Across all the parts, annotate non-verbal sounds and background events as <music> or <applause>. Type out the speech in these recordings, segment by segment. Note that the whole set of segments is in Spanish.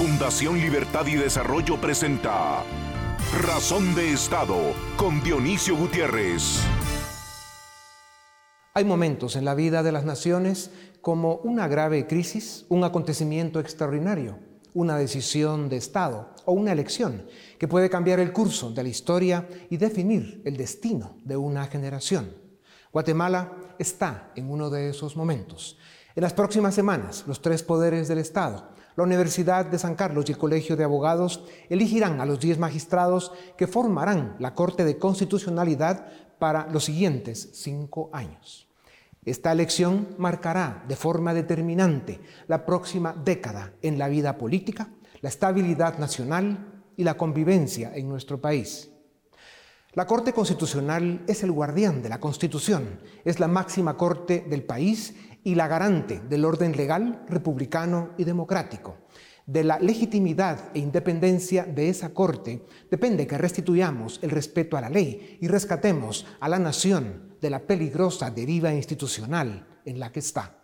Fundación Libertad y Desarrollo presenta Razón de Estado con Dionisio Gutiérrez. Hay momentos en la vida de las naciones como una grave crisis, un acontecimiento extraordinario, una decisión de Estado o una elección que puede cambiar el curso de la historia y definir el destino de una generación. Guatemala está en uno de esos momentos. En las próximas semanas, los tres poderes del Estado, la Universidad de San Carlos y el Colegio de Abogados elegirán a los 10 magistrados que formarán la Corte de Constitucionalidad para los siguientes cinco años. Esta elección marcará de forma determinante la próxima década en la vida política, la estabilidad nacional y la convivencia en nuestro país. La Corte Constitucional es el guardián de la Constitución, es la máxima corte del país y la garante del orden legal, republicano y democrático. De la legitimidad e independencia de esa Corte depende que restituyamos el respeto a la ley y rescatemos a la nación de la peligrosa deriva institucional en la que está.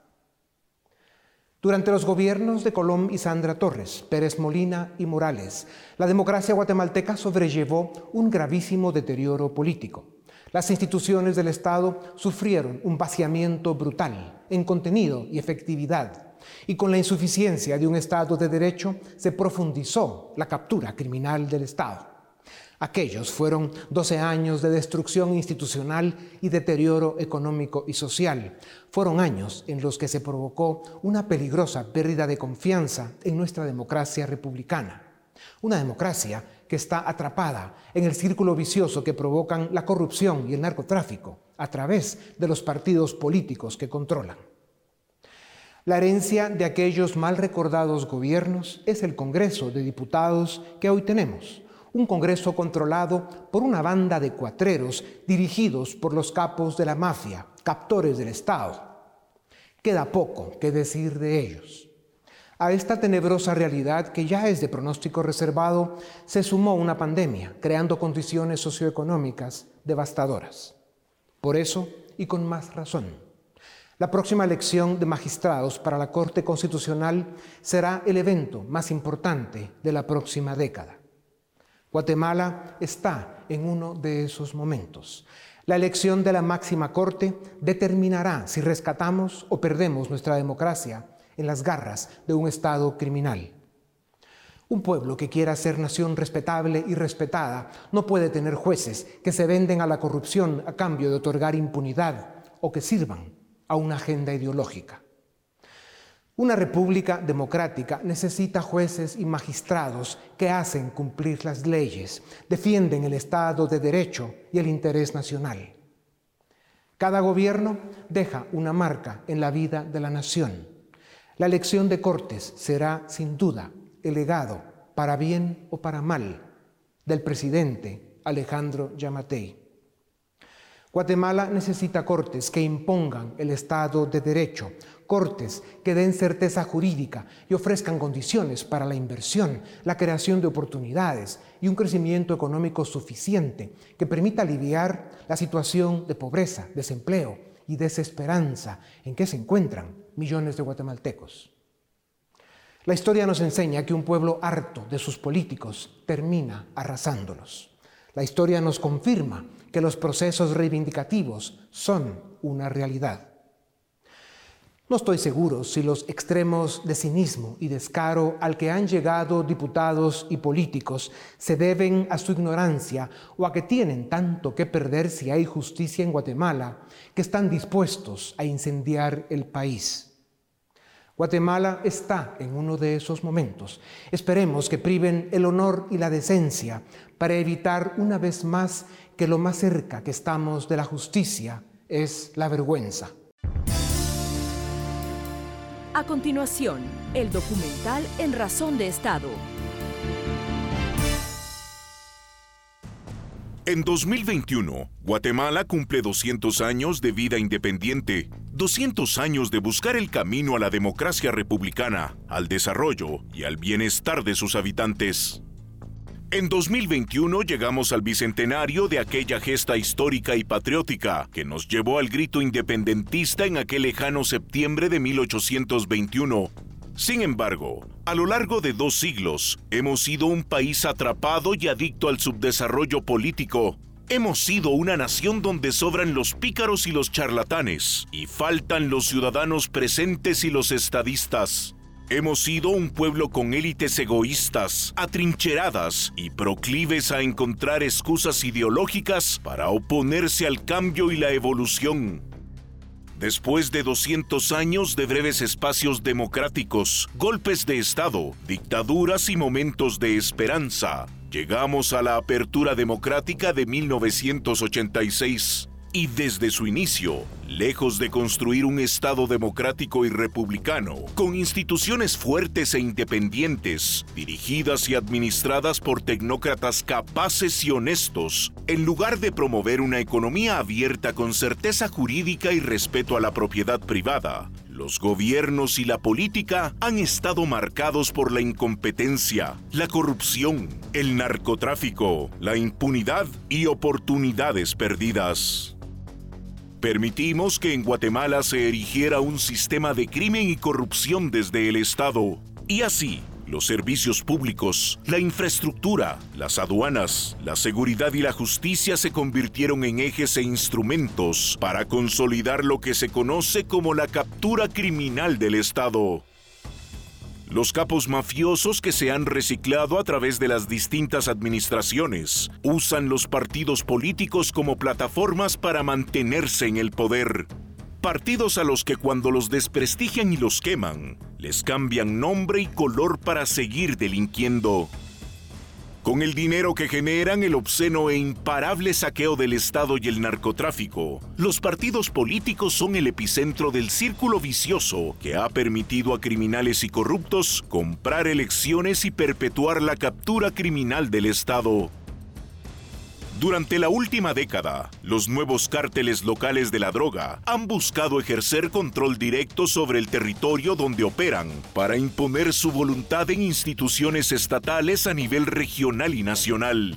Durante los gobiernos de Colón y Sandra Torres, Pérez Molina y Morales, la democracia guatemalteca sobrellevó un gravísimo deterioro político. Las instituciones del Estado sufrieron un vaciamiento brutal en contenido y efectividad, y con la insuficiencia de un Estado de Derecho se profundizó la captura criminal del Estado. Aquellos fueron 12 años de destrucción institucional y deterioro económico y social. Fueron años en los que se provocó una peligrosa pérdida de confianza en nuestra democracia republicana. Una democracia que está atrapada en el círculo vicioso que provocan la corrupción y el narcotráfico a través de los partidos políticos que controlan. La herencia de aquellos mal recordados gobiernos es el Congreso de Diputados que hoy tenemos, un Congreso controlado por una banda de cuatreros dirigidos por los capos de la mafia, captores del Estado. Queda poco que decir de ellos. A esta tenebrosa realidad, que ya es de pronóstico reservado, se sumó una pandemia, creando condiciones socioeconómicas devastadoras. Por eso, y con más razón, la próxima elección de magistrados para la Corte Constitucional será el evento más importante de la próxima década. Guatemala está en uno de esos momentos. La elección de la máxima Corte determinará si rescatamos o perdemos nuestra democracia en las garras de un Estado criminal. Un pueblo que quiera ser nación respetable y respetada no puede tener jueces que se venden a la corrupción a cambio de otorgar impunidad o que sirvan a una agenda ideológica. Una república democrática necesita jueces y magistrados que hacen cumplir las leyes, defienden el Estado de Derecho y el interés nacional. Cada gobierno deja una marca en la vida de la nación la elección de Cortes será, sin duda, el legado, para bien o para mal, del presidente Alejandro Yamatei. Guatemala necesita cortes que impongan el Estado de Derecho, cortes que den certeza jurídica y ofrezcan condiciones para la inversión, la creación de oportunidades y un crecimiento económico suficiente que permita aliviar la situación de pobreza, desempleo y desesperanza en que se encuentran millones de guatemaltecos. La historia nos enseña que un pueblo harto de sus políticos termina arrasándolos. La historia nos confirma que los procesos reivindicativos son una realidad. No estoy seguro si los extremos de cinismo y descaro al que han llegado diputados y políticos se deben a su ignorancia o a que tienen tanto que perder si hay justicia en Guatemala que están dispuestos a incendiar el país. Guatemala está en uno de esos momentos. Esperemos que priven el honor y la decencia para evitar una vez más que lo más cerca que estamos de la justicia es la vergüenza. A continuación, el documental En Razón de Estado. En 2021, Guatemala cumple 200 años de vida independiente, 200 años de buscar el camino a la democracia republicana, al desarrollo y al bienestar de sus habitantes. En 2021 llegamos al bicentenario de aquella gesta histórica y patriótica que nos llevó al grito independentista en aquel lejano septiembre de 1821 Sin embargo, a lo largo de dos siglos, hemos sido un país atrapado y adicto al subdesarrollo político. Hemos sido una nación donde sobran los pícaros y los charlatanes, y faltan los ciudadanos presentes y los estadistas. Hemos sido un pueblo con élites egoístas, atrincheradas y proclives a encontrar excusas ideológicas para oponerse al cambio y la evolución. Después de 200 años de breves espacios democráticos, golpes de Estado, dictaduras y momentos de esperanza, llegamos a la apertura democrática de 1986 y desde su inicio, lejos de construir un Estado democrático y republicano, con instituciones fuertes e independientes, dirigidas y administradas por tecnócratas capaces y honestos, en lugar de promover una economía abierta con certeza jurídica y respeto a la propiedad privada, los gobiernos y la política han estado marcados por la incompetencia, la corrupción, el narcotráfico, la impunidad y oportunidades perdidas. Permitimos que en Guatemala se erigiera un sistema de crimen y corrupción desde el Estado. Y así, los servicios públicos, la infraestructura, las aduanas, la seguridad y la justicia se convirtieron en ejes e instrumentos para consolidar lo que se conoce como la captura criminal del Estado. Los capos mafiosos que se han reciclado a través de las distintas administraciones usan los partidos políticos como plataformas para mantenerse en el poder. Partidos a los que cuando los desprestigian y los queman, les cambian nombre y color para seguir delinquiendo. Con el dinero que generan el obsceno e imparable saqueo del Estado y el narcotráfico, los partidos políticos son el epicentro del círculo vicioso que ha permitido a criminales y corruptos comprar elecciones y perpetuar la captura criminal del Estado. Durante la última década, los nuevos cárteles locales de la droga han buscado ejercer control directo sobre el territorio donde operan para imponer su voluntad en instituciones estatales a nivel regional y nacional.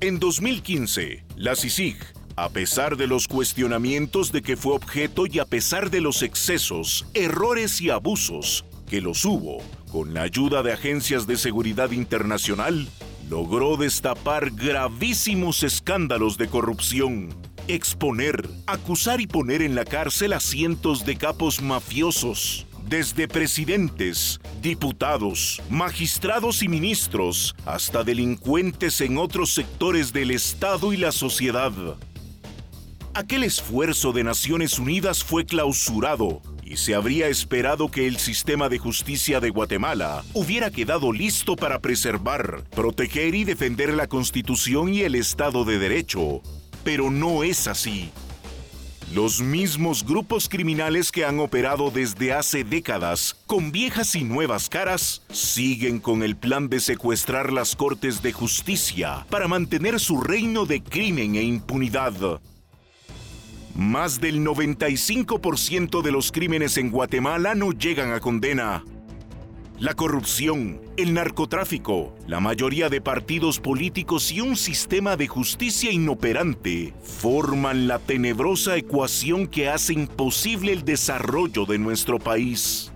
En 2015, la CICIG, a pesar de los cuestionamientos de que fue objeto y a pesar de los excesos, errores y abusos que los hubo, con la ayuda de agencias de seguridad internacional, logró destapar gravísimos escándalos de corrupción, exponer, acusar y poner en la cárcel a cientos de capos mafiosos, desde presidentes, diputados, magistrados y ministros, hasta delincuentes en otros sectores del Estado y la sociedad. Aquel esfuerzo de Naciones Unidas fue clausurado y se habría esperado que el sistema de justicia de Guatemala hubiera quedado listo para preservar, proteger y defender la Constitución y el Estado de Derecho. Pero no es así. Los mismos grupos criminales que han operado desde hace décadas con viejas y nuevas caras siguen con el plan de secuestrar las cortes de justicia para mantener su reino de crimen e impunidad. Más del 95% de los crímenes en Guatemala no llegan a condena. La corrupción, el narcotráfico, la mayoría de partidos políticos y un sistema de justicia inoperante forman la tenebrosa ecuación que hace imposible el desarrollo de nuestro país.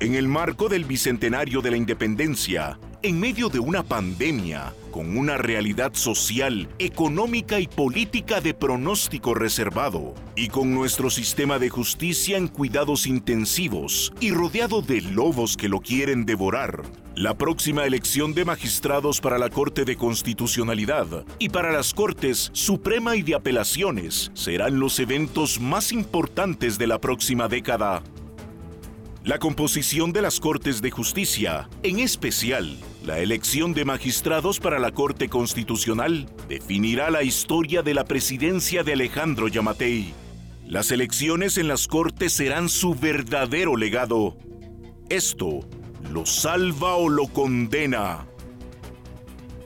En el marco del Bicentenario de la Independencia, en medio de una pandemia, con una realidad social, económica y política de pronóstico reservado, y con nuestro sistema de justicia en cuidados intensivos y rodeado de lobos que lo quieren devorar. La próxima elección de magistrados para la Corte de Constitucionalidad y para las Cortes Suprema y de Apelaciones serán los eventos más importantes de la próxima década. La composición de las Cortes de Justicia, en especial la elección de magistrados para la Corte Constitucional, definirá la historia de la presidencia de Alejandro Yamatei. Las elecciones en las Cortes serán su verdadero legado. Esto lo salva o lo condena.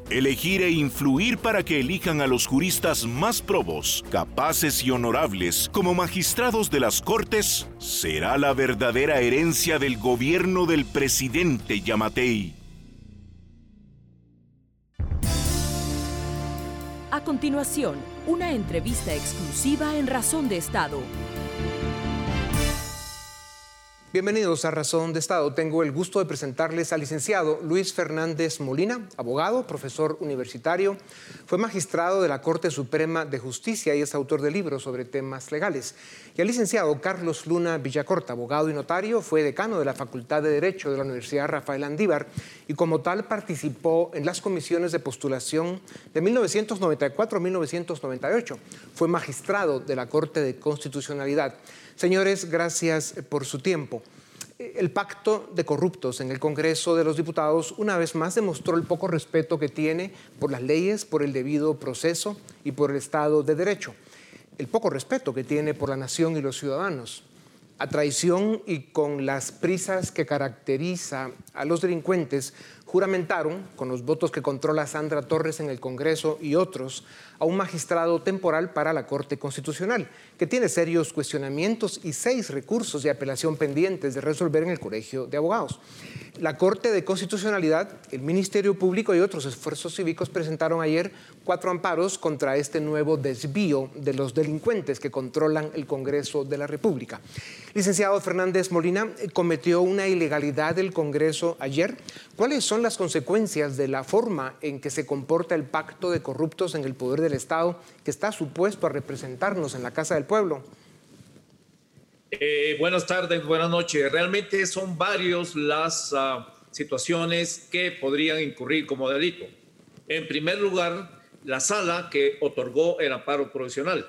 Elegir e influir para que elijan a los juristas más probos, capaces y honorables como magistrados de las Cortes será la verdadera herencia del gobierno del presidente Yamatei. A continuación, una entrevista exclusiva en Razón de Estado. Bienvenidos a Razón de Estado. Tengo el gusto de presentarles al licenciado Luis Fernández Molina, abogado, profesor universitario. Fue magistrado de la Corte Suprema de Justicia y es autor de libros sobre temas legales. Y al licenciado Carlos Luna Villacorta, abogado y notario, fue decano de la Facultad de Derecho de la Universidad Rafael Andívar y como tal participó en las comisiones de postulación de 1994 a 1998. Fue magistrado de la Corte de Constitucionalidad. Señores, gracias por su tiempo. El pacto de corruptos en el Congreso de los Diputados una vez más demostró el poco respeto que tiene por las leyes, por el debido proceso y por el Estado de Derecho. El poco respeto que tiene por la nación y los ciudadanos. A traición y con las prisas que caracteriza a los delincuentes, juramentaron, con los votos que controla Sandra Torres en el Congreso y otros, a un magistrado temporal para la Corte Constitucional, que tiene serios cuestionamientos y seis recursos de apelación pendientes de resolver en el Colegio de Abogados. La Corte de Constitucionalidad, el Ministerio Público y otros esfuerzos cívicos presentaron ayer cuatro amparos contra este nuevo desvío de los delincuentes que controlan el Congreso de la República. Licenciado Fernández Molina, cometió una ilegalidad del Congreso ayer. ¿Cuáles son las consecuencias de la forma en que se comporta el pacto de corruptos en el poder del Estado que está supuesto a representarnos en la Casa del Pueblo? Eh, buenas tardes, buenas noches. Realmente son varios las uh, situaciones que podrían incurrir como delito. En primer lugar, la sala que otorgó el amparo provisional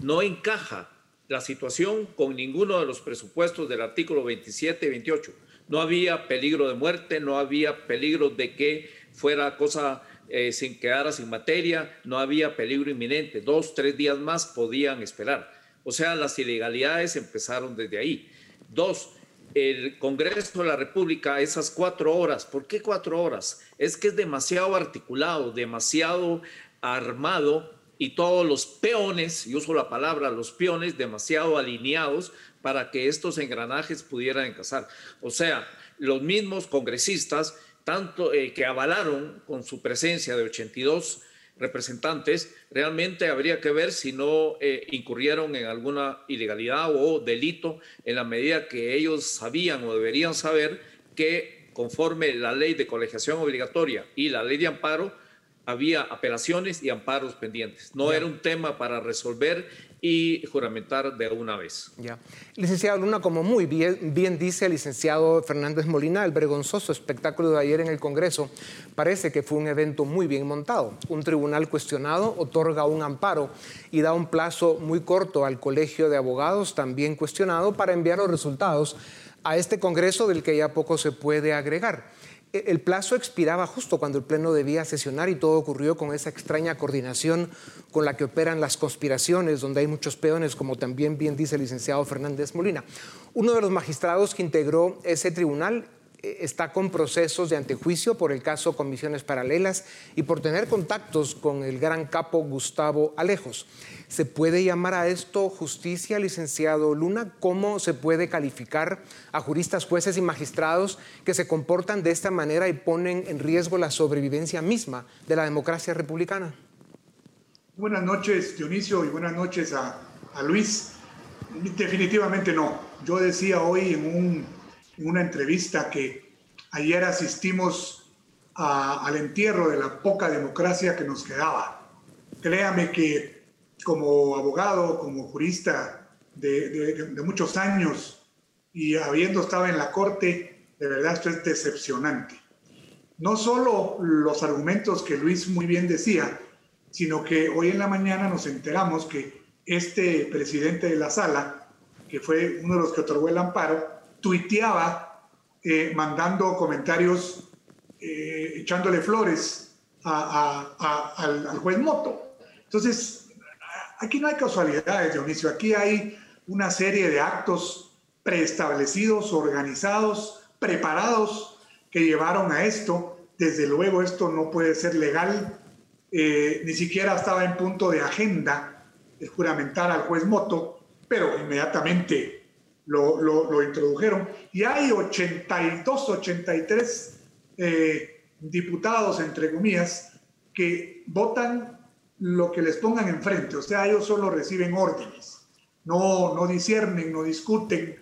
no encaja la situación con ninguno de los presupuestos del artículo 27 y 28. No había peligro de muerte, no había peligro de que fuera cosa eh, sin quedara sin materia, no había peligro inminente. Dos, tres días más podían esperar. O sea, las ilegalidades empezaron desde ahí. Dos, el Congreso de la República, esas cuatro horas, ¿por qué cuatro horas? Es que es demasiado articulado, demasiado armado y todos los peones, y uso la palabra los peones, demasiado alineados para que estos engranajes pudieran encasar. O sea, los mismos congresistas, tanto eh, que avalaron con su presencia de 82 representantes, realmente habría que ver si no eh, incurrieron en alguna ilegalidad o delito en la medida que ellos sabían o deberían saber que conforme la ley de colegiación obligatoria y la ley de amparo, había apelaciones y amparos pendientes. No era un tema para resolver y juramentar de una vez. Ya. Licenciado Luna, como muy bien, bien, dice el licenciado Fernández Molina, el vergonzoso espectáculo de ayer en el Congreso parece que fue un evento muy bien montado. Un tribunal cuestionado otorga un amparo y da un plazo muy corto al Colegio de Abogados, también cuestionado, para enviar los resultados a este Congreso del que ya poco se puede agregar. E, el plazo expiraba justo cuando el Pleno debía sesionar y todo ocurrió con esa extraña coordinación con la que operan las conspiraciones, donde hay muchos peones, como también bien dice el licenciado Fernández Molina. Uno de los magistrados que integró ese tribunal está con procesos de antejuicio por el caso Comisiones Paralelas y por tener contactos con el gran capo Gustavo Alejos. ¿Se puede llamar a esto justicia, licenciado Luna? ¿Cómo se puede calificar a juristas, jueces y magistrados que se comportan de esta manera y ponen en riesgo la sobrevivencia misma de la democracia republicana? Buenas noches, Dionisio, y buenas noches a, Luis. Definitivamente no. Yo decía hoy en, una entrevista que ayer asistimos al entierro de la poca democracia que nos quedaba. Créame que como abogado, como jurista de, muchos años y habiendo estado en la corte, de verdad esto es decepcionante. No solo los argumentos que Luis muy bien decía, sino que hoy en la mañana nos enteramos que este presidente de la sala, que fue uno de los que otorgó el amparo, tuiteaba eh, mandando comentarios, eh, echándole flores al, juez Moto. Entonces, Aquí no hay casualidades, Dionisio. Aquí hay una serie de actos preestablecidos, organizados, preparados que llevaron a esto. Desde luego esto no puede ser legal. Eh, ni siquiera estaba en punto de agenda el juramentar al juez Moto, pero inmediatamente lo, lo, introdujeron. Y hay 82, 83 eh, diputados, entre comillas, que votan lo que les pongan enfrente, o sea, ellos solo reciben órdenes, no, no disciernen, no discuten,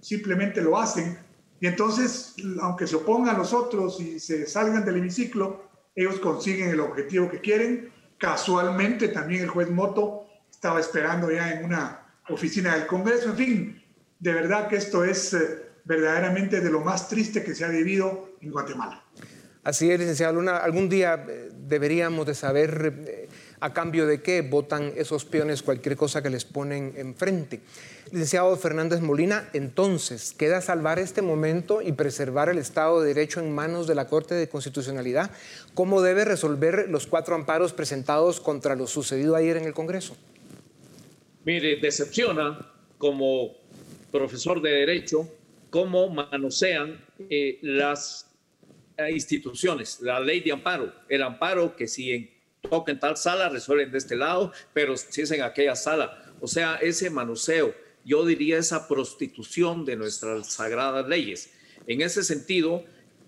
simplemente lo hacen. Y entonces, aunque se opongan los otros y se salgan del hemiciclo, ellos consiguen el objetivo que quieren. Casualmente también el juez Moto estaba esperando ya en una oficina del Congreso. En fin, de verdad que esto es eh, verdaderamente de lo más triste que se ha vivido en Guatemala. Así es, licenciado Luna. Algún día eh, deberíamos de saber eh, a cambio de qué votan esos peones cualquier cosa que les ponen enfrente. Licenciado Fernández Molina, entonces, ¿queda salvar este momento y preservar el Estado de Derecho en manos de la Corte de Constitucionalidad? ¿Cómo debe resolver los cuatro amparos presentados contra lo sucedido ayer en el Congreso? Mire, decepciona como profesor de Derecho cómo manosean eh, las eh, instituciones, la ley de amparo, el amparo que si en, toca en tal sala resuelven de este lado, pero si es en aquella sala. O sea, ese manoseo yo diría esa prostitución de nuestras sagradas leyes. En ese sentido,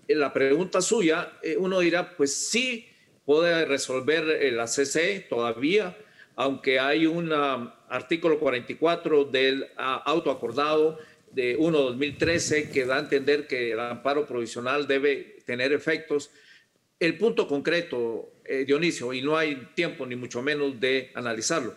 la pregunta suya, eh, uno dirá, pues sí, puede resolver la CC todavía, aunque hay un artículo 44 del ah, auto acordado de 1-2013 que da a entender que el amparo provisional debe tener efectos. El punto concreto, eh, Dionisio, y no hay tiempo ni mucho menos de analizarlo,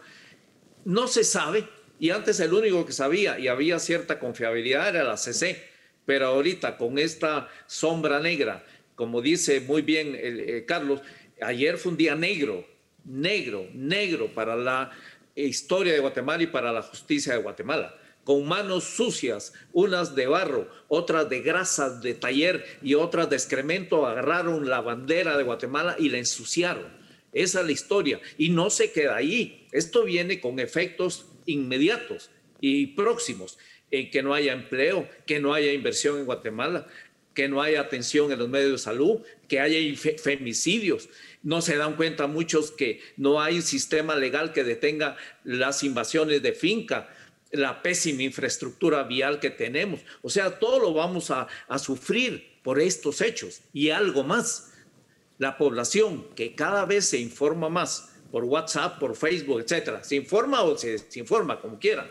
no se sabe y antes el único que sabía y había cierta confiabilidad era la CC, pero ahorita con esta sombra negra, como dice muy bien eh, Carlos, ayer fue un día negro, negro, negro para la historia de Guatemala y para la justicia de Guatemala con manos sucias, unas de barro, otras de grasas de taller y otras de excremento, agarraron la bandera de Guatemala y la ensuciaron. Esa es la historia. Y no se queda ahí. Esto viene con efectos inmediatos y próximos, en que no haya empleo, que no haya inversión en Guatemala, que no haya atención en los medios de salud, que haya femicidios. No se dan cuenta muchos que no hay sistema legal que detenga las invasiones de finca, la pésima infraestructura vial que tenemos. O sea, todo lo vamos a, sufrir por estos hechos y algo más. La población que cada vez se informa más por WhatsApp, por Facebook, etcétera. Se informa o se, informa, como quiera.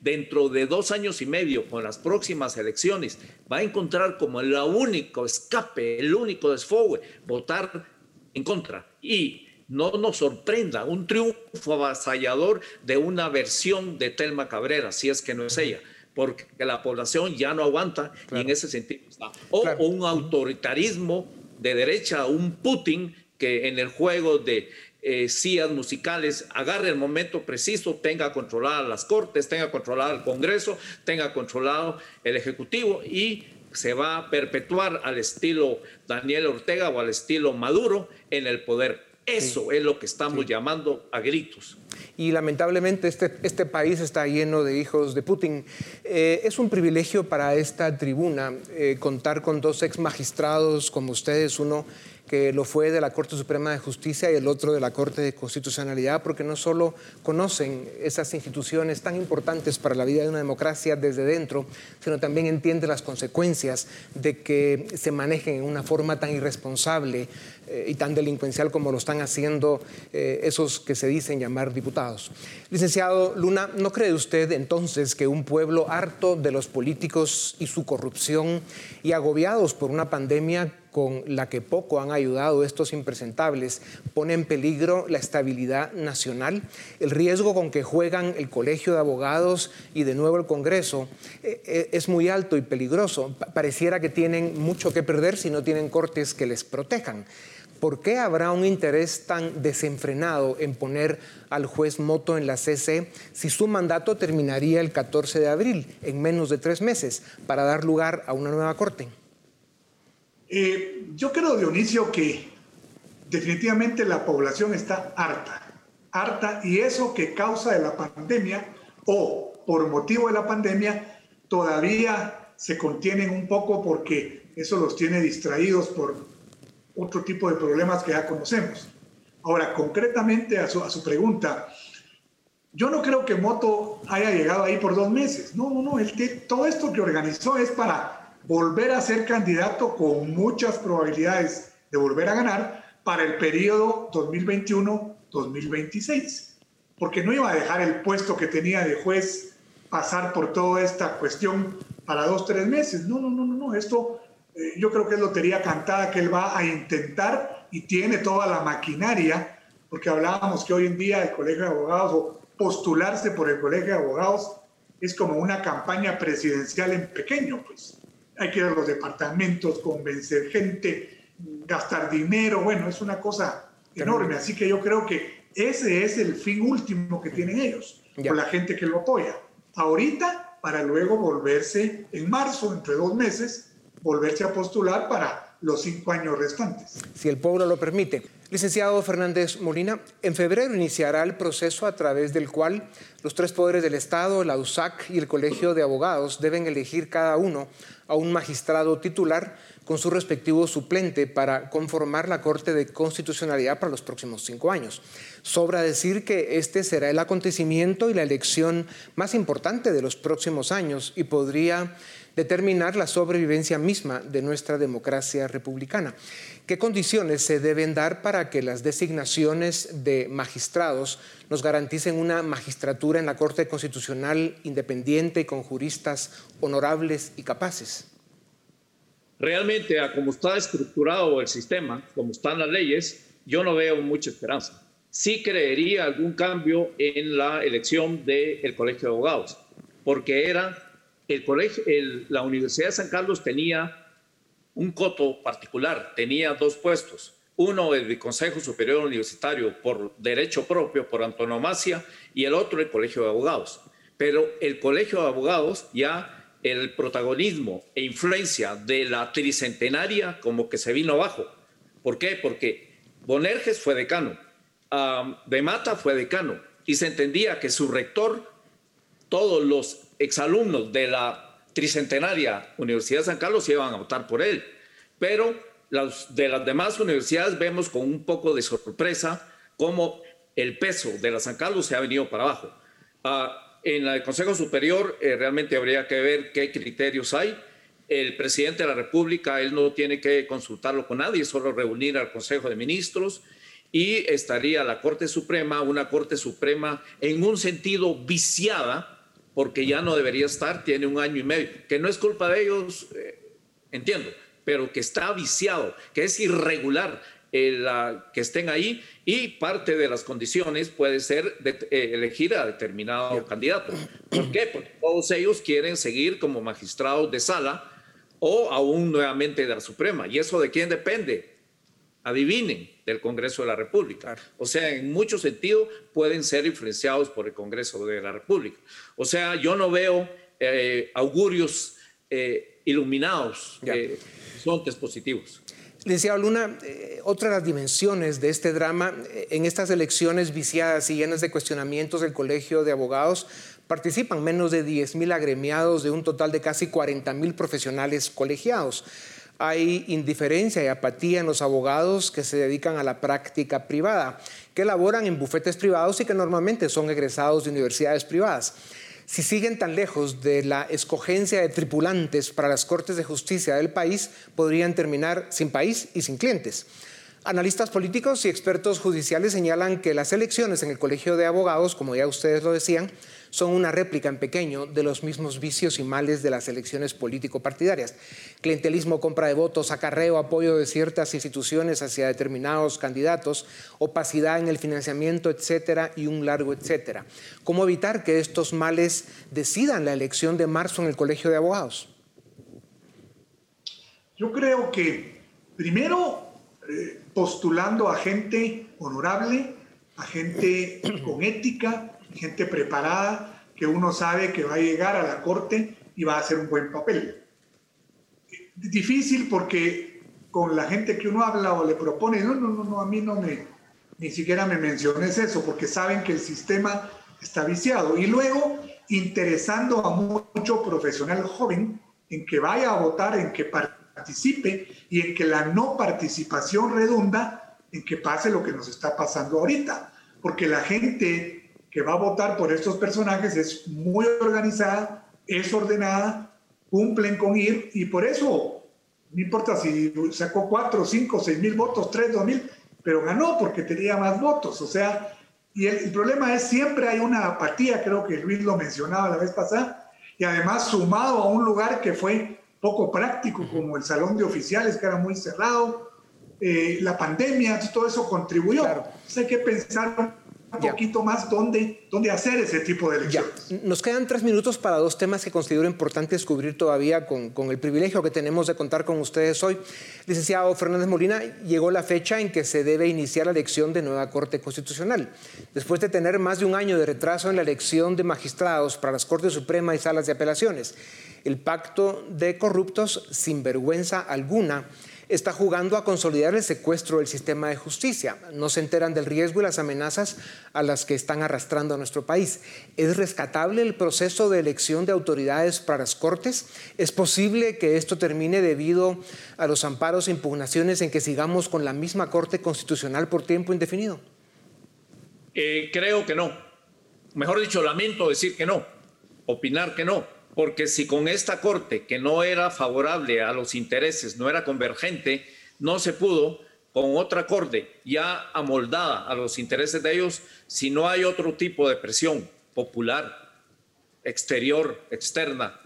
Dentro de dos años y medio, con las próximas elecciones, va a encontrar como el único escape, el único desfogue, votar en contra. Y no nos sorprenda un triunfo avasallador de una versión de Telma Cabrera, si es que no es ella porque la población ya no aguanta y en ese sentido está. O, un autoritarismo de derecha, un Putin que en el juego de eh, musicales, agarre el momento preciso, tenga controladas las cortes, tenga controlado el Congreso, tenga controlado el Ejecutivo y se va a perpetuar al estilo Daniel Ortega o al estilo Maduro en el poder. Eso es lo que estamos llamando a gritos. Y lamentablemente este, este país está lleno de hijos de Putin. Eh, es un privilegio para esta tribuna eh, contar con dos ex magistrados como ustedes, uno que lo fue de la Corte Suprema de Justicia y el otro de la Corte de Constitucionalidad, porque no solo conocen esas instituciones tan importantes para la vida de una democracia desde dentro, sino también entienden las consecuencias de que se manejen en una forma tan irresponsable eh, y tan delincuencial como lo están haciendo eh, esos que se dicen llamar diputados. Licenciado Luna, ¿no cree usted entonces que un pueblo harto de los políticos y su corrupción y agobiados por una pandemia con la que poco han ayudado estos impresentables, pone en peligro la estabilidad nacional. El riesgo con que juegan el Colegio de Abogados y de nuevo el Congreso eh, eh, es muy alto y peligroso. Pareciera que tienen mucho que perder si no tienen cortes que les protejan. ¿Por qué habrá un interés tan desenfrenado en poner al juez Moto en la CC si su mandato terminaría el 14 de abril, en menos de tres meses, para dar lugar a una nueva corte? Eh, yo creo, Dionisio, que definitivamente la población está harta, harta, y eso que causa de la pandemia o por motivo de la pandemia todavía se contienen un poco porque eso los tiene distraídos por otro tipo de problemas que ya conocemos. Ahora, concretamente a su, a su pregunta, yo no creo que Moto haya llegado ahí por dos meses. No, no, no. todo esto que organizó es para volver a ser candidato con muchas probabilidades de volver a ganar para el periodo 2021-2026, porque no iba a dejar el puesto que tenía de juez pasar por toda esta cuestión para dos, tres meses. No, no, no, no, no. Esto eh, yo creo que es lotería cantada que él va a intentar y tiene toda la maquinaria, porque hablábamos que hoy en día el Colegio de Abogados o postularse por el Colegio de Abogados es como una campaña presidencial en pequeño, pues hay que ir a los departamentos, convencer gente, gastar dinero, bueno, es una cosa enorme, así que yo creo que ese es el fin último que tienen ellos, con la gente que lo apoya. Ahorita, para luego volverse en marzo, entre dos meses, volverse a postular para los cinco años restantes. Si el pueblo lo permite. Licenciado Fernández Molina, en febrero iniciará el proceso a través del cual los tres poderes del Estado, la USAC y el Colegio de Abogados deben elegir cada uno a un magistrado titular con su respectivo suplente para conformar la Corte de Constitucionalidad para los próximos cinco años. Sobra decir que este será el acontecimiento y la elección más importante de los próximos años y podría determinar la sobrevivencia misma de nuestra democracia republicana. ¿Qué condiciones se deben dar para que las designaciones de magistrados nos garanticen una magistratura en la Corte Constitucional independiente y con juristas honorables y capaces? Realmente, a como está estructurado el sistema, como están las leyes, yo no veo mucha esperanza. Sí creería algún cambio en la elección del Colegio de Abogados, porque era el colegio, la Universidad de San Carlos tenía un coto particular, tenía dos puestos. Uno el Consejo Superior Universitario por derecho propio, por antonomasia, y el otro el Colegio de Abogados. Pero el Colegio de Abogados ya el protagonismo e influencia de la tricentenaria como que se vino abajo. ¿Por qué? Porque Bonerges fue decano, De Mata fue decano, y se entendía que su rector, todos los exalumnos de la tricentenaria Universidad de San Carlos iban a votar por él. Pero de las demás universidades vemos con un poco de sorpresa cómo el peso de la San Carlos se ha venido para abajo. Ah, en el Consejo Superior eh, realmente habría que ver qué criterios hay. El presidente de la República, él no tiene que consultarlo con nadie, solo reunir al Consejo de Ministros y estaría la Corte Suprema, una Corte Suprema en un sentido viciada, porque ya no debería estar, tiene un año y medio, que no es culpa de ellos, eh, entiendo, pero que está viciado, que es irregular eh, que estén ahí y parte de las condiciones puede ser eh, elegir a determinado candidato. ¿Por qué? Porque todos ellos quieren seguir como magistrados de sala o aún nuevamente de la Suprema. ¿Y eso de quién depende? adivinen, del Congreso de la República. O sea, en muchos sentidos pueden ser influenciados por el Congreso de la República. O sea, yo no veo eh, augurios eh, iluminados, eh, horizontes positivos. Licenciado Luna, eh, otra de las dimensiones de este drama, en estas elecciones viciadas y llenas de cuestionamientos del Colegio de Abogados, participan menos de 10.000 agremiados de un total de casi 40.000 profesionales colegiados hay indiferencia y apatía en los abogados que se dedican a la práctica privada, que laboran en bufetes privados y que normalmente son egresados de universidades privadas. Si siguen tan lejos de la escogencia de tripulantes para las Cortes de Justicia del país, podrían terminar sin país y sin clientes. Analistas políticos y expertos judiciales señalan que las elecciones en el Colegio de Abogados, como ya ustedes lo decían, son una réplica en pequeño de los mismos vicios y males de las elecciones político-partidarias. Clientelismo, compra de votos, acarreo, apoyo de ciertas instituciones hacia determinados candidatos, opacidad en el financiamiento, etcétera, y un largo etcétera. ¿Cómo evitar que estos males decidan la elección de marzo en el Colegio de Abogados? Yo creo que primero eh, postulando a gente honorable, a gente con ética, gente preparada, que uno sabe que va a llegar a la corte y va a hacer un buen papel. Difícil porque con la gente que uno habla o le propone, no, no, no, no a mí no me, ni siquiera me menciones eso, porque saben que el sistema está viciado. Y luego, interesando a mucho profesional joven en que vaya a votar, en que participe y en que la no participación redunda en que pase lo que nos está pasando ahorita. Porque la gente que va a votar por estos personajes es muy organizada, es ordenada, cumplen con ir y por eso, no importa si sacó 4, 5, 6 mil votos, 3, 2 mil, pero ganó porque tenía más votos. O sea, Y el, problema es siempre hay una apatía, creo que Luis lo mencionaba la vez pasada, y además sumado a un lugar que fue poco práctico, como el salón de oficiales, que era muy cerrado, eh, la pandemia, todo eso contribuyó. Claro. hay que pensar un poquito más dónde, dónde hacer ese tipo de elecciones. Nos quedan tres minutos para dos temas que considero importantes descubrir todavía con, con, el privilegio que tenemos de contar con ustedes hoy. Licenciado Fernández Molina, llegó la fecha en que se debe iniciar la elección de nueva Corte Constitucional. Después de tener más de un año de retraso en la elección de magistrados para las Cortes Suprema y salas de apelaciones, el pacto de corruptos, sin vergüenza alguna, está jugando a consolidar el secuestro del sistema de justicia. No se enteran del riesgo y las amenazas a las que están arrastrando a nuestro país. ¿Es rescatable el proceso de elección de autoridades para las Cortes? ¿Es posible que esto termine debido a los amparos e impugnaciones en que sigamos con la misma Corte Constitucional por tiempo indefinido? Eh, creo que no. Mejor dicho, lamento decir que no, opinar que no porque si con esta Corte, que no era favorable a los intereses, no era convergente, no se pudo, con otra Corte ya amoldada a los intereses de ellos, si no hay otro tipo de presión popular, exterior, externa,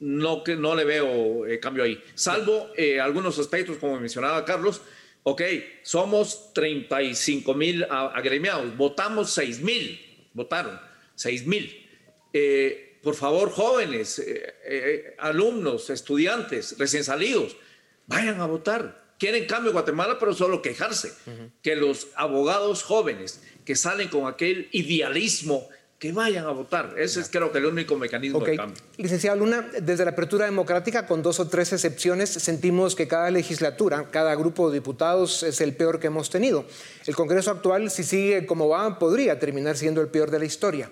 no, no le veo eh, cambio ahí, salvo eh, algunos aspectos, como mencionaba Carlos, ok, somos 35 mil agremiados, votamos 6 mil, votaron 6 mil. Eh, por favor, jóvenes, eh, eh, alumnos, estudiantes, recién salidos, vayan a votar. Quieren cambio en Guatemala, pero solo quejarse. Que los abogados jóvenes que salen con aquel idealismo que vayan a votar. Ese es creo que el único mecanismo de cambio. Licenciado Luna, desde la apertura democrática, con dos o tres excepciones, sentimos que cada legislatura, cada grupo de diputados es el peor que hemos tenido. El Congreso actual, si sigue como va, podría terminar siendo el peor de la historia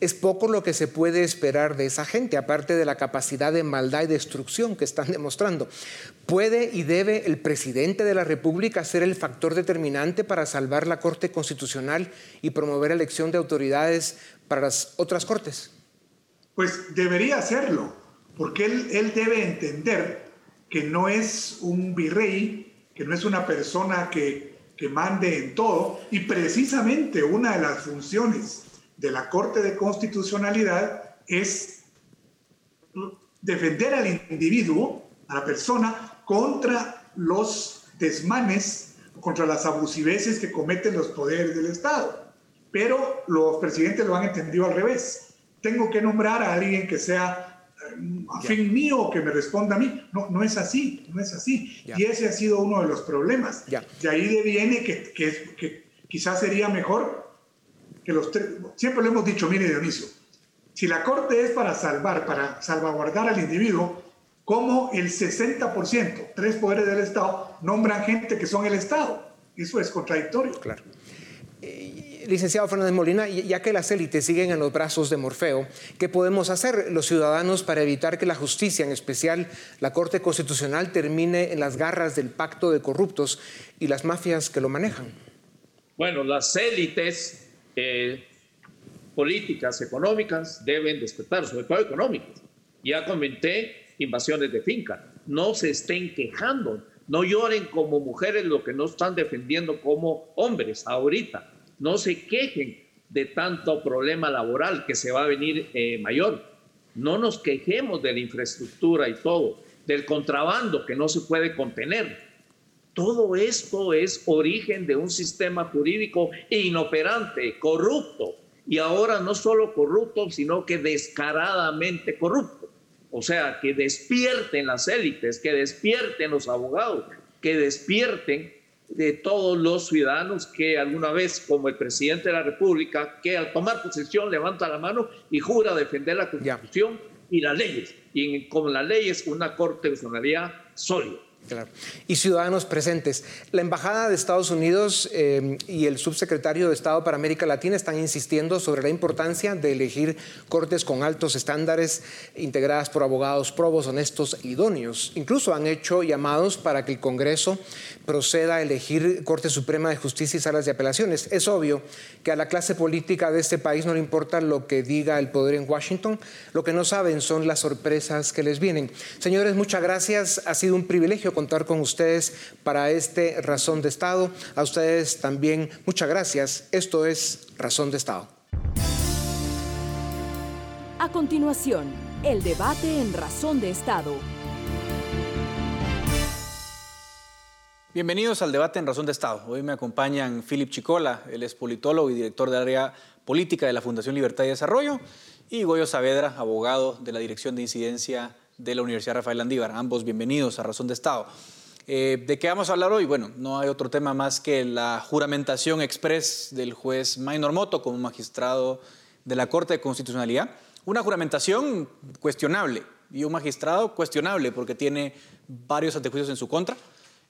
es poco lo que se puede esperar de esa gente, aparte de la capacidad de maldad y destrucción que están demostrando. ¿Puede y debe el presidente de la República ser el factor determinante para salvar la Corte Constitucional y promover elección de autoridades para las otras cortes? Pues debería hacerlo, porque él, él debe entender que no es un virrey, que no es una persona que, que mande en todo, y precisamente una de las funciones de la Corte de Constitucionalidad es defender al individuo, a la persona, contra los desmanes, contra las abusiveces que cometen los poderes del Estado. Pero los presidentes lo han entendido al revés. Tengo que nombrar a alguien que sea eh, afín mío o que me responda a mí. No, no es así, no es así. Y ese ha sido uno de los problemas. De ahí viene que, que, que quizás sería mejor que los siempre lo hemos dicho, mire Dionisio, si la Corte es para salvar, para salvaguardar al individuo, como el 60%, tres poderes del Estado, nombran gente que son el Estado. Eso es contradictorio. Claro. Eh, licenciado Fernández Molina, ya que las élites siguen en los brazos de Morfeo, ¿qué podemos hacer los ciudadanos para evitar que la justicia, en especial la Corte Constitucional, termine en las garras del pacto de corruptos y las mafias que lo manejan? Bueno, las élites eh, políticas económicas deben despertar, sobre todo económicas. Ya comenté invasiones de finca. No se estén quejando, no lloren como mujeres lo que no están defendiendo como hombres ahorita. No se quejen de tanto problema laboral que se va a venir eh, mayor. No nos quejemos de la infraestructura y todo, del contrabando que no se puede contener. Todo esto es origen de un sistema jurídico inoperante, corrupto, y ahora no solo corrupto, sino que descaradamente corrupto. O sea, que despierten las élites, que despierten los abogados, que despierten de todos los ciudadanos que alguna vez, como el presidente de la República, que al tomar posesión levanta la mano y jura defender la Constitución y las leyes. Y como la ley es una corte de personalidad sólida. Y ciudadanos presentes. La Embajada de Estados Unidos eh, y el subsecretario de Estado para América Latina están insistiendo sobre la importancia de elegir cortes con altos estándares, integradas por abogados probos, honestos idóneos. Incluso han hecho llamados para que el Congreso proceda a elegir Corte Suprema de Justicia y salas de apelaciones. Es obvio que a la clase política de este país no le importa lo que diga el poder en Washington. Lo que no saben son las sorpresas que les vienen. Señores, muchas gracias. Ha sido un privilegio contar con ustedes para este Razón de Estado. A ustedes también muchas gracias. Esto es Razón de Estado. A continuación, el debate en Razón de Estado. Bienvenidos al debate en Razón de Estado. Hoy me acompañan Philip Chicola, él es politólogo y director del área política de la Fundación Libertad y Desarrollo, y Goyo Saavedra, abogado de la Dirección de Incidencia de la Universidad Rafael Andívar. Ambos bienvenidos a Razón de Estado. Eh, ¿De qué vamos a hablar hoy? Bueno, no hay otro tema más que la juramentación express del juez Maynor Moto como magistrado de la Corte de Constitucionalidad. Una juramentación cuestionable y un magistrado cuestionable porque tiene varios antejuicios en su contra.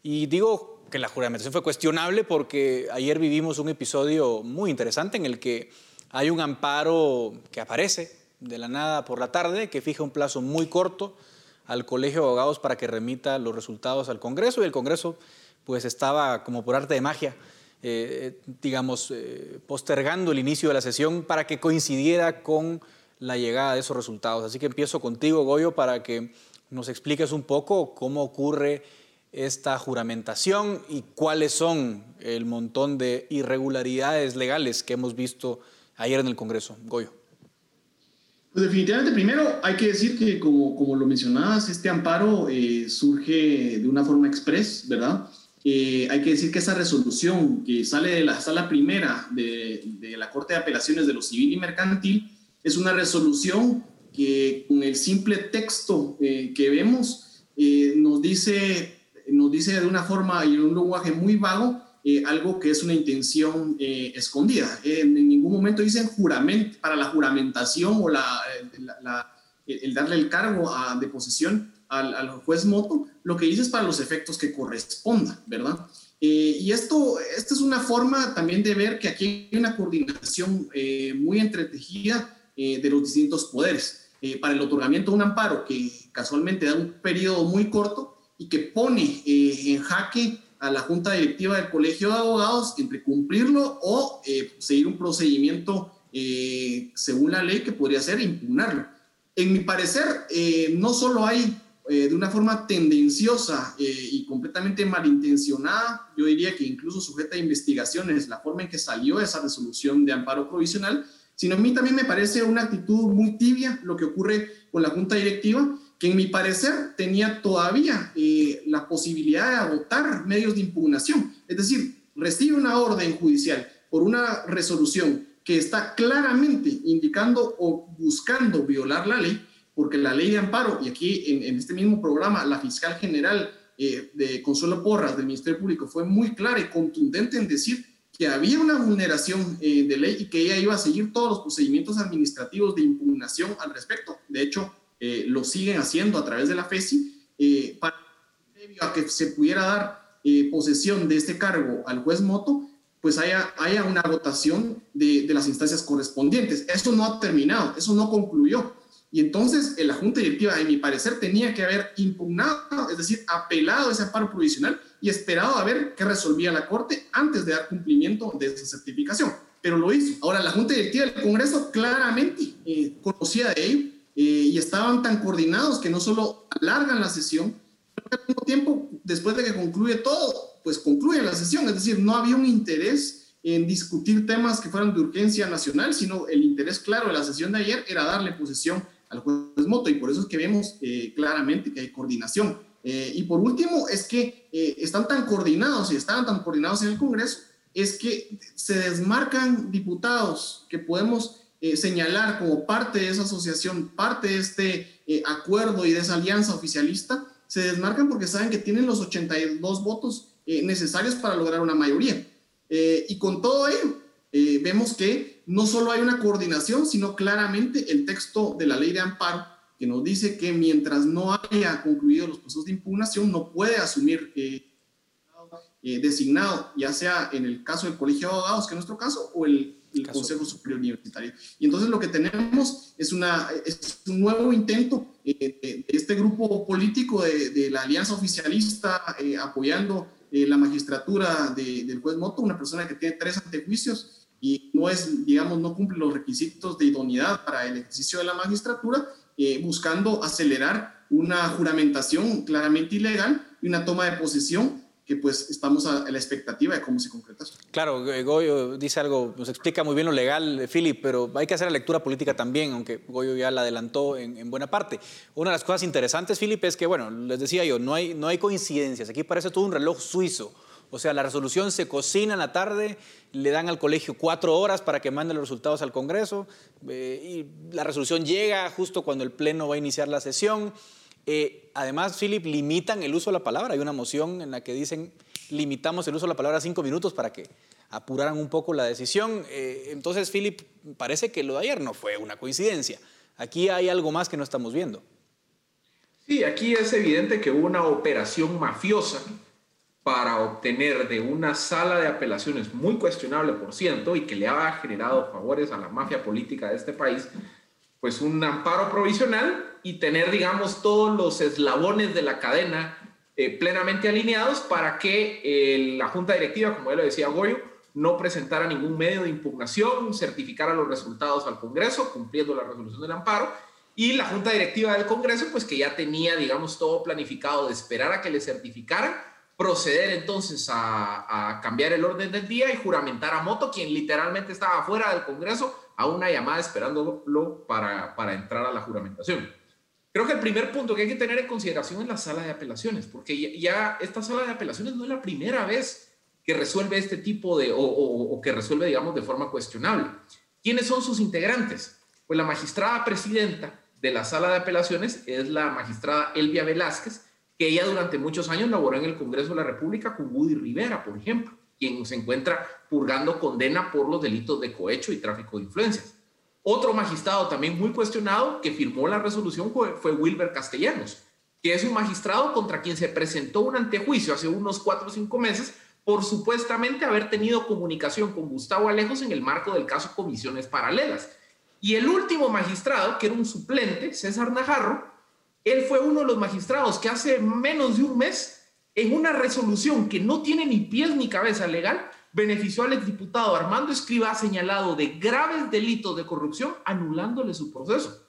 Y digo que la juramentación fue cuestionable porque ayer vivimos un episodio muy interesante en el que hay un amparo que aparece de la nada por la tarde que fija un plazo muy corto al Colegio de Abogados para que remita los resultados al Congreso y el Congreso pues estaba como por arte de magia, eh, digamos, eh, postergando el inicio de la sesión para que coincidiera con la llegada de esos resultados. Así que empiezo contigo, Goyo, para que nos expliques un poco cómo ocurre esta juramentación y cuáles son el montón de irregularidades legales que hemos visto ayer en el Congreso. Goyo. Pues definitivamente, primero hay que decir que, como, como lo mencionabas, este amparo eh, surge de una forma express, ¿verdad? Eh, hay que decir que esa resolución que sale de la sala primera de, de la Corte de Apelaciones de lo Civil y Mercantil es una resolución que con el simple texto eh, que vemos nos dice nos dice de una forma y en un lenguaje muy vago eh, algo que es una intención eh, escondida. en ningún momento dicen juramento, para la juramentación o la, el darle el cargo de posesión al, juez Moto, lo que dice es para los efectos que corresponda, ¿verdad? Eh, y esto, esta es una forma también de ver que aquí hay una coordinación muy entretejida de los distintos poderes. para el otorgamiento de un amparo que casualmente da un periodo muy corto, y que pone eh, en jaque a la junta directiva del colegio de abogados entre cumplirlo o eh, seguir un procedimiento eh, según la ley que podría ser impugnarlo. En mi parecer, no solo hay de una forma tendenciosa y completamente malintencionada, yo diría que incluso sujeta a investigaciones la forma en que salió esa resolución de amparo provisional, sino a mí también me parece una actitud muy tibia lo que ocurre con la junta directiva que en mi parecer tenía todavía eh, la posibilidad de agotar medios de impugnación. Es decir, recibe una orden judicial por una resolución que está claramente indicando o buscando violar la ley, porque la ley de amparo, y aquí en, este mismo programa, la fiscal general eh, de Consuelo Porras del Ministerio Público fue muy clara y contundente en decir que había una vulneración eh, de ley y que ella iba a seguir todos los procedimientos administrativos de impugnación al respecto. De hecho, eh, lo siguen haciendo a través de la FESI, eh, para a que se pudiera dar eh, posesión de este cargo al juez Moto, pues haya, haya una votación de, de, las instancias correspondientes. Eso no ha terminado, eso no concluyó. Y entonces la Junta Directiva, en mi parecer, tenía que haber impugnado, es decir, apelado ese amparo provisional y esperado a ver qué resolvía la Corte antes de dar cumplimiento de esa certificación. Pero lo hizo. Ahora, la Junta Directiva del Congreso claramente conocía de ello eh, y estaban tan coordinados que no solo alargan la sesión, pero al mismo tiempo, después de que concluye todo, pues concluye la sesión. Es decir, no había un interés en discutir temas que fueran de urgencia nacional, sino el interés claro de la sesión de ayer era darle posesión al juez Moto y por eso es que vemos eh, claramente que hay coordinación. Eh, y por último, es que están tan coordinados y estaban tan coordinados en el Congreso, es que se desmarcan diputados que podemos eh, señalar como parte de esa asociación, parte de este eh, acuerdo y de esa alianza oficialista, se desmarcan porque saben que tienen los 82 votos eh, necesarios para lograr una mayoría. y con todo ello, vemos que no solo hay una coordinación, sino claramente el texto de la ley de amparo que nos dice que mientras no haya concluido los procesos de impugnación, no puede asumir designado, ya sea en el caso del Colegio de Abogados, que en nuestro caso, o el el Consejo Superior Universitario. Y entonces lo que tenemos es, una, es un nuevo intento eh, de este grupo político de, de la Alianza Oficialista eh, apoyando eh, la magistratura de, del juez Moto, una persona que tiene tres antejuicios y no es, digamos, no cumple los requisitos de idoneidad para el ejercicio de la magistratura, buscando acelerar una juramentación claramente ilegal y una toma de posición que pues estamos a, la expectativa de cómo se concreta eso. Claro, Goyo dice algo, nos explica muy bien lo legal, Philip, pero hay que hacer la lectura política también, aunque Goyo ya la adelantó en, buena parte. Una de las cosas interesantes, Philip, es que, bueno, les decía yo, no hay, no hay coincidencias, aquí parece todo un reloj suizo. O sea, la resolución se cocina en la tarde, le dan al colegio cuatro horas para que mande los resultados al Congreso eh, y la resolución llega justo cuando el Pleno va a iniciar la sesión. Eh, además, Philip, limitan el uso de la palabra. Hay una moción en la que dicen limitamos el uso de la palabra a cinco minutos para que apuraran un poco la decisión. Eh, entonces, Philip, parece que lo de ayer no fue una coincidencia. Aquí hay algo más que no estamos viendo. Sí, aquí es evidente que hubo una operación mafiosa para obtener de una sala de apelaciones muy cuestionable, por ciento, y que le ha generado favores a la mafia política de este país, pues un amparo provisional y tener, digamos, todos los eslabones de la cadena eh, plenamente alineados para que eh, la Junta Directiva, como ya lo decía Goyo, no presentara ningún medio de impugnación, certificara los resultados al Congreso, cumpliendo la resolución del amparo, y la Junta Directiva del Congreso, pues que ya tenía, digamos, todo planificado de esperar a que le certificaran, proceder entonces a, a cambiar el orden del día y juramentar a Moto, quien literalmente estaba fuera del Congreso, a una llamada esperándolo para, para entrar a la juramentación. Creo que el primer punto que hay que tener en consideración es la sala de apelaciones, porque ya, esta sala de apelaciones no es la primera vez que resuelve este tipo de, o, que resuelve, digamos, de forma cuestionable. ¿Quiénes son sus integrantes? Pues la magistrada presidenta de la sala de apelaciones es la magistrada Elvia Velázquez, que ella durante muchos años laboró en el Congreso de la República con Woody Rivera, por ejemplo quien se encuentra purgando condena por los delitos de cohecho y tráfico de influencias. Otro magistrado también muy cuestionado que firmó la resolución fue, Wilber Castellanos, que es un magistrado contra quien se presentó un antejuicio hace unos cuatro o cinco meses por supuestamente haber tenido comunicación con Gustavo Alejos en el marco del caso Comisiones Paralelas. Y el último magistrado, que era un suplente, César Najarro, él fue uno de los magistrados que hace menos de un mes en una resolución que no tiene ni pies ni cabeza legal, benefició al exdiputado Armando Escriba señalado de graves delitos de corrupción, anulándole su proceso.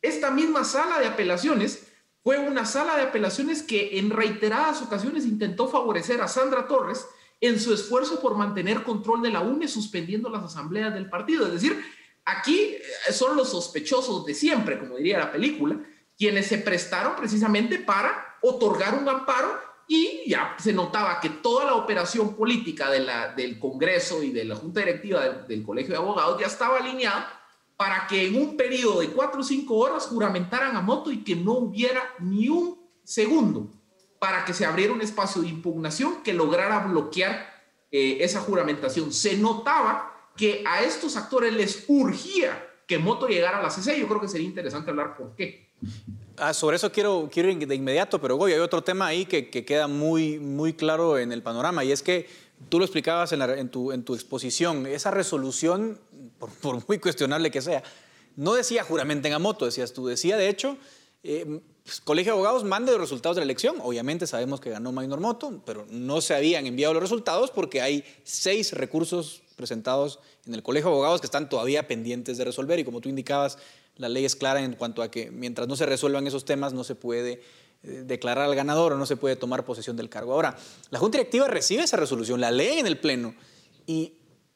Esta misma sala de apelaciones fue una sala de apelaciones que en reiteradas ocasiones intentó favorecer a Sandra Torres en su esfuerzo por mantener control de la UNE suspendiendo las asambleas del partido. Es decir, aquí eh, son los sospechosos de siempre, como diría la película, quienes se prestaron precisamente para otorgar un amparo y ya se notaba que toda la operación política de la, del Congreso y de la Junta Directiva del, Colegio de Abogados ya estaba alineada para que en un periodo de cuatro o cinco horas juramentaran a Moto y que no hubiera ni un segundo para que se abriera un espacio de impugnación que lograra bloquear eh, esa juramentación. Se notaba que a estos actores les urgía que Moto llegara a la CC. Yo creo que sería interesante hablar por qué. Ah, sobre eso quiero, quiero ir de inmediato, pero Goy, hay otro tema ahí que, queda muy, muy claro en el panorama y es que tú lo explicabas en, tu, exposición, esa resolución, por, muy cuestionable que sea, no decía juramenten a moto, decías tú, decía de hecho, eh, pues, Colegio de Abogados mande los resultados de la elección, obviamente sabemos que ganó Maynor Moto, pero no se habían enviado los resultados porque hay seis recursos presentados en el Colegio de Abogados que están todavía pendientes de resolver y como tú indicabas, la ley es clara en cuanto a que mientras no se resuelvan esos temas no se puede eh, declarar al ganador o no se puede tomar posesión del cargo. Ahora, la Junta Directiva recibe esa resolución, la lee en el Pleno y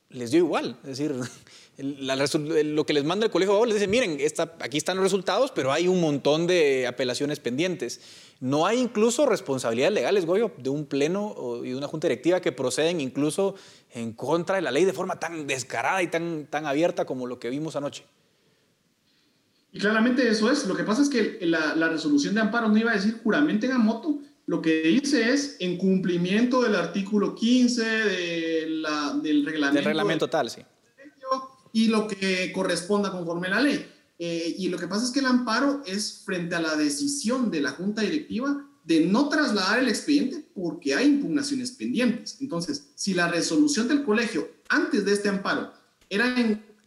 les dio igual. Es decir, <laughs> lo que les manda el Colegio les dice, miren, aquí están los resultados, pero hay un montón de apelaciones pendientes. No hay incluso responsabilidades legales, Goyo, de un pleno y de una junta directiva que proceden incluso en contra de la ley de forma tan descarada y tan, tan abierta como lo que vimos anoche. Y claramente eso es. Lo que pasa es que la, la resolución de amparo no iba a decir juramento en moto. Lo que dice es en cumplimiento del artículo 15 de la, del reglamento. Del reglamento tal, sí. Y lo que corresponda conforme a la ley. Eh, y lo que pasa es que el amparo es frente a la decisión de la Junta Directiva de no trasladar el expediente porque hay impugnaciones pendientes. Entonces, si la resolución del colegio antes de este amparo era,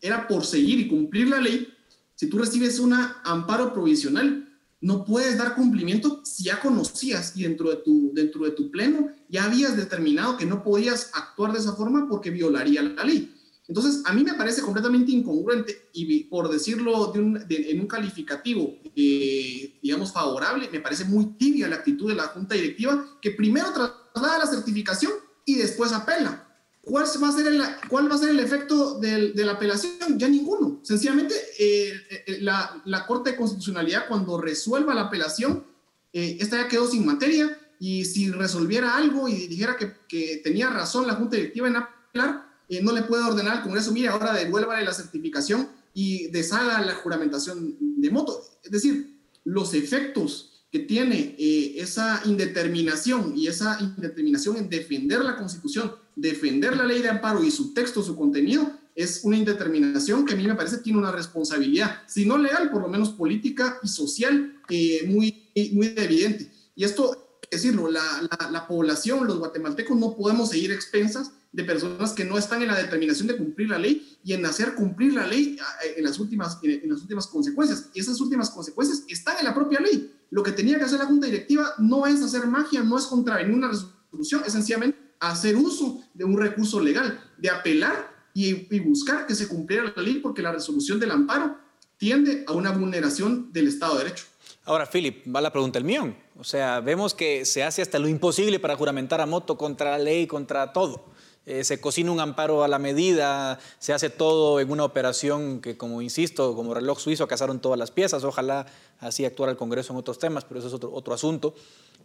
era por seguir y cumplir la ley, si tú recibes un amparo provisional, no puedes dar cumplimiento si ya conocías y dentro de, tu, dentro de tu pleno ya habías determinado que no podías actuar de esa forma porque violaría la ley. Entonces, a mí me parece completamente incongruente y por decirlo en un calificativo, eh, digamos, favorable, me parece muy tibia la actitud de la Junta Directiva, que primero traslada la certificación y después apela. ¿Cuál va a ser el, cuál va a efecto de la apelación? Ya ninguno. Sencillamente, eh, eh, la, Corte de Constitucionalidad, cuando resuelva la apelación, esta ya quedó sin materia y si resolviera algo y dijera que, tenía razón la Junta Directiva en apelar, eh, no le puede ordenar al Congreso, mire, ahora devuélvale la certificación y deshaga la juramentación de moto. Es decir, los efectos que tiene eh, esa indeterminación y esa indeterminación en defender la Constitución, defender la ley de amparo y su texto, su contenido, es una indeterminación que a mí me parece tiene una responsabilidad, si no legal, por lo menos política y social, eh, muy, muy evidente. Y esto, decirlo, la, la, la población, los guatemaltecos, no podemos seguir expensas de personas que no están en la determinación de cumplir la ley y en hacer cumplir la ley eh, en las últimas, en las últimas consecuencias. Y esas últimas consecuencias están en la propia ley. Lo que tenía que hacer la Junta Directiva no es hacer magia, no es contravenir una resolución, es sencillamente hacer uso de un recurso legal, de apelar y, y buscar que se cumpliera la ley porque la resolución del amparo tiende a una vulneración del Estado de Derecho. Ahora, Philip, va la pregunta el mío. O sea, vemos que se hace hasta lo imposible para juramentar a Moto contra la ley, contra todo. Eh, se cocina un amparo a la medida, se hace todo en una operación que, como insisto, como reloj suizo, casaron todas las piezas. Ojalá así actuara el Congreso en otros temas, pero eso es otro, otro asunto.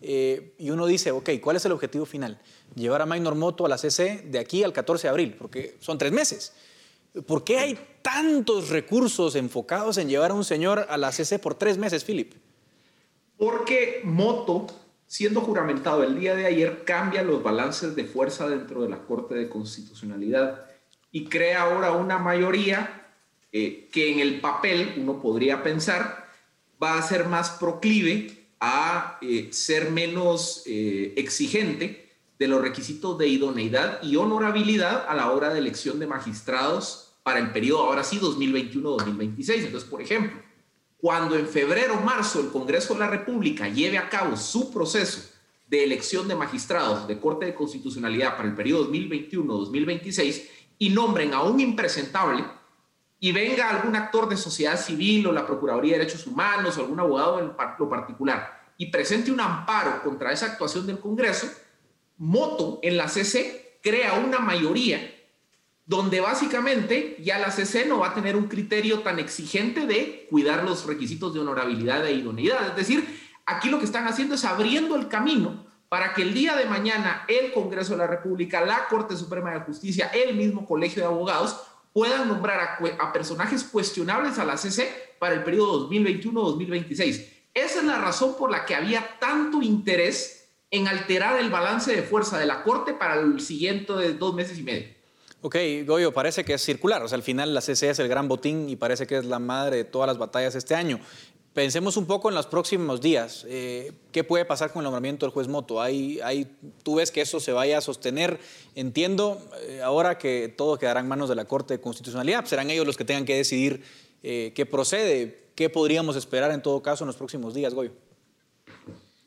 Eh, y uno dice, ok, ¿cuál es el objetivo final? Llevar a Maynor Moto a la CC de aquí al 14 de abril, porque son tres meses. ¿Por qué hay tantos recursos enfocados en llevar a un señor a la CC por tres meses, Philip? Porque Moto siendo juramentado el día de ayer, cambia los balances de fuerza dentro de la Corte de Constitucionalidad y crea ahora una mayoría eh, que en el papel uno podría pensar va a ser más proclive a eh, ser menos eh, exigente de los requisitos de idoneidad y honorabilidad a la hora de elección de magistrados para el periodo ahora sí 2021-2026. Entonces, por ejemplo, cuando en febrero o marzo el Congreso de la República lleve a cabo su proceso de elección de magistrados de Corte de Constitucionalidad para el periodo 2021-2026 y nombren a un impresentable y venga algún actor de sociedad civil o la Procuraduría de Derechos Humanos o algún abogado en lo particular y presente un amparo contra esa actuación del Congreso, Moto en la CC crea una mayoría donde básicamente ya la CC no va a tener un criterio tan exigente de cuidar los requisitos de honorabilidad e idoneidad. Es decir, aquí lo que están haciendo es abriendo el camino para que el día de mañana el Congreso de la República, la Corte Suprema de Justicia, el mismo Colegio de Abogados puedan nombrar a, personajes cuestionables a la CC para el periodo 2021-2026. Esa es la razón por la que había tanto interés en alterar el balance de fuerza de la Corte para el siguiente de dos meses y medio. Ok, Goyo, parece que es circular. O sea, al final la CC es el gran botín y parece que es la madre de todas las batallas este año. Pensemos un poco en los próximos días. Eh, ¿Qué puede pasar con el nombramiento del juez Moto? ¿Hay, hay, ¿Tú ves que eso se vaya a sostener? Entiendo eh, ahora que todo quedará en manos de la Corte de Constitucionalidad. Serán ellos los que tengan que decidir eh, qué procede. ¿Qué podríamos esperar en todo caso en los próximos días, Goyo?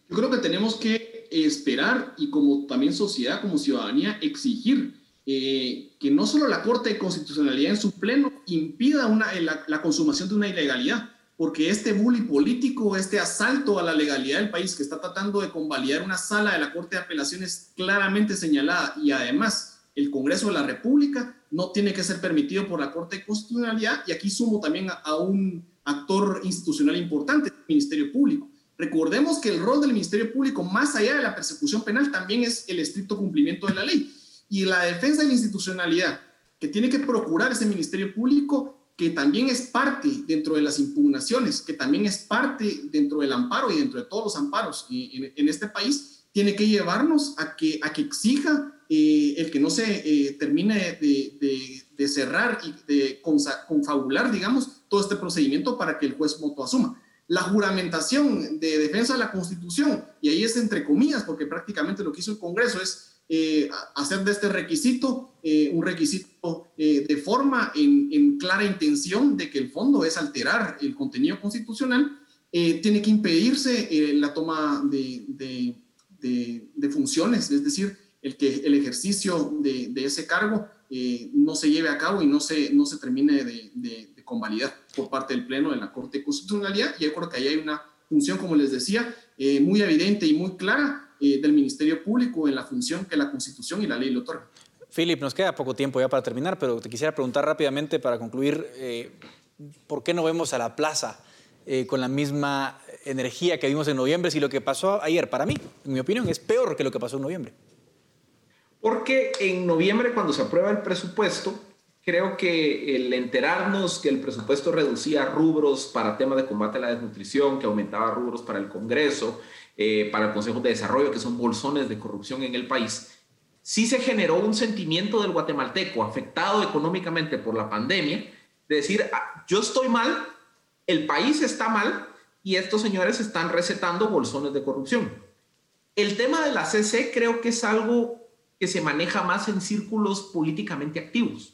Yo creo que tenemos que esperar y como también sociedad, como ciudadanía, exigir eh, que no solo la Corte de Constitucionalidad en su pleno impida una, eh, la, consumación de una ilegalidad, porque este bully político, este asalto a la legalidad del país que está tratando de convalidar una sala de la Corte de Apelaciones claramente señalada y además el Congreso de la República no tiene que ser permitido por la Corte de Constitucionalidad y aquí sumo también a un actor institucional importante, el Ministerio Público. Recordemos que el rol del Ministerio Público, más allá de la persecución penal, también es el estricto cumplimiento de la ley y la defensa de la institucionalidad que tiene que procurar ese Ministerio Público, que también es parte dentro de las impugnaciones, que también es parte dentro del amparo y dentro de todos los amparos en, este país, tiene que llevarnos a que, a que exija eh, el que no se eh, termine de, cerrar y de confabular, digamos, todo este procedimiento para que el juez moto asuma. La juramentación de defensa de la Constitución, y ahí es entre comillas, porque prácticamente lo que hizo el Congreso es eh, hacer de este requisito eh, un requisito eh, de forma en, clara intención de que el fondo es alterar el contenido constitucional, tiene que impedirse la toma de, funciones, es decir, el, que, el ejercicio de, ese cargo no se lleve a cabo y no se, no se termine de, convalidar por parte del Pleno de la Corte de Constitucionalidad. Y yo creo que ahí hay una función, como les decía, muy evidente y muy clara eh, del Ministerio Público en la función que la Constitución y la ley le otorgan. Philip, nos queda poco tiempo ya para terminar, pero te quisiera preguntar rápidamente para concluir, ¿por qué no vemos a la plaza con la misma energía que vimos en noviembre si lo que pasó ayer, para mí, en mi opinión, es peor que lo que pasó en noviembre? Porque en noviembre, cuando se aprueba el presupuesto, creo que el enterarnos que el presupuesto reducía rubros para temas de combate a la desnutrición, que aumentaba rubros para el Congreso, eh, para el Consejo de Desarrollo, que son bolsones de corrupción en el país, sí se generó un sentimiento del guatemalteco afectado económicamente por la pandemia, de decir, ah, yo estoy mal, el país está mal y estos señores están recetando bolsones de corrupción. El tema de la CC creo que es algo que se maneja más en círculos políticamente activos.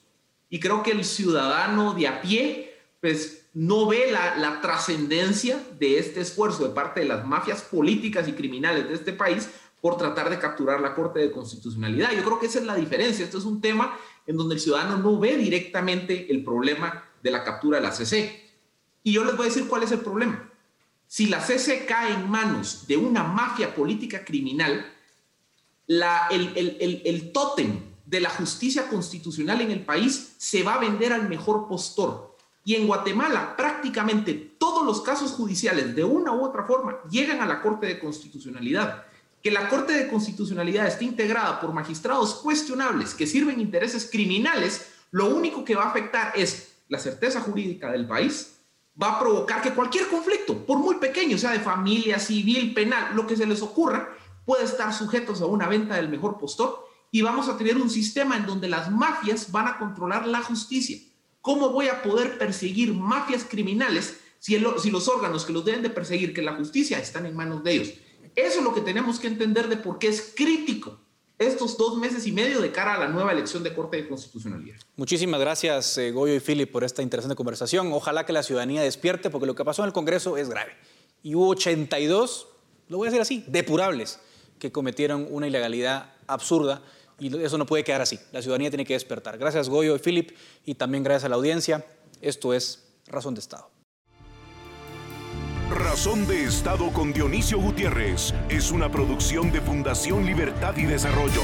Y creo que el ciudadano de a pie, pues no ve la, la trascendencia de este esfuerzo de parte de las mafias políticas y criminales de este país por tratar de capturar la Corte de Constitucionalidad. Yo creo que esa es la diferencia. Esto es un tema en donde el ciudadano no ve directamente el problema de la captura de la CC. Y yo les voy a decir cuál es el problema. Si la CC cae en manos de una mafia política criminal, el, el, tótem de la justicia constitucional en el país se va a vender al mejor postor. Y en Guatemala prácticamente todos los casos judiciales de una u otra forma llegan a la Corte de Constitucionalidad. Que la Corte de Constitucionalidad esté integrada por magistrados cuestionables que sirven intereses criminales, lo único que va a afectar es la certeza jurídica del país, va a provocar que cualquier conflicto, por muy pequeño, sea de familia, civil, penal, lo que se les ocurra, puede estar sujetos a una venta del mejor postor y vamos a tener un sistema en donde las mafias van a controlar la justicia. ¿Cómo voy a poder perseguir mafias criminales si, los órganos que los deben de perseguir, que la justicia, están en manos de ellos? Eso es lo que tenemos que entender de por qué es crítico estos dos meses y medio de cara a la nueva elección de Corte de Constitucionalidad. Muchísimas gracias, eh, Goyo y Philip, por esta interesante conversación. Ojalá que la ciudadanía despierte, porque lo que pasó en el Congreso es grave. Y hubo 82, lo voy a decir así, depurables que cometieron una ilegalidad absurda y eso no puede quedar así. La ciudadanía tiene que despertar. Gracias Goyo y Philip y también gracias a la audiencia. Esto es Razón de Estado. Razón de Estado con Dionisio Gutiérrez es una producción de Fundación Libertad y Desarrollo.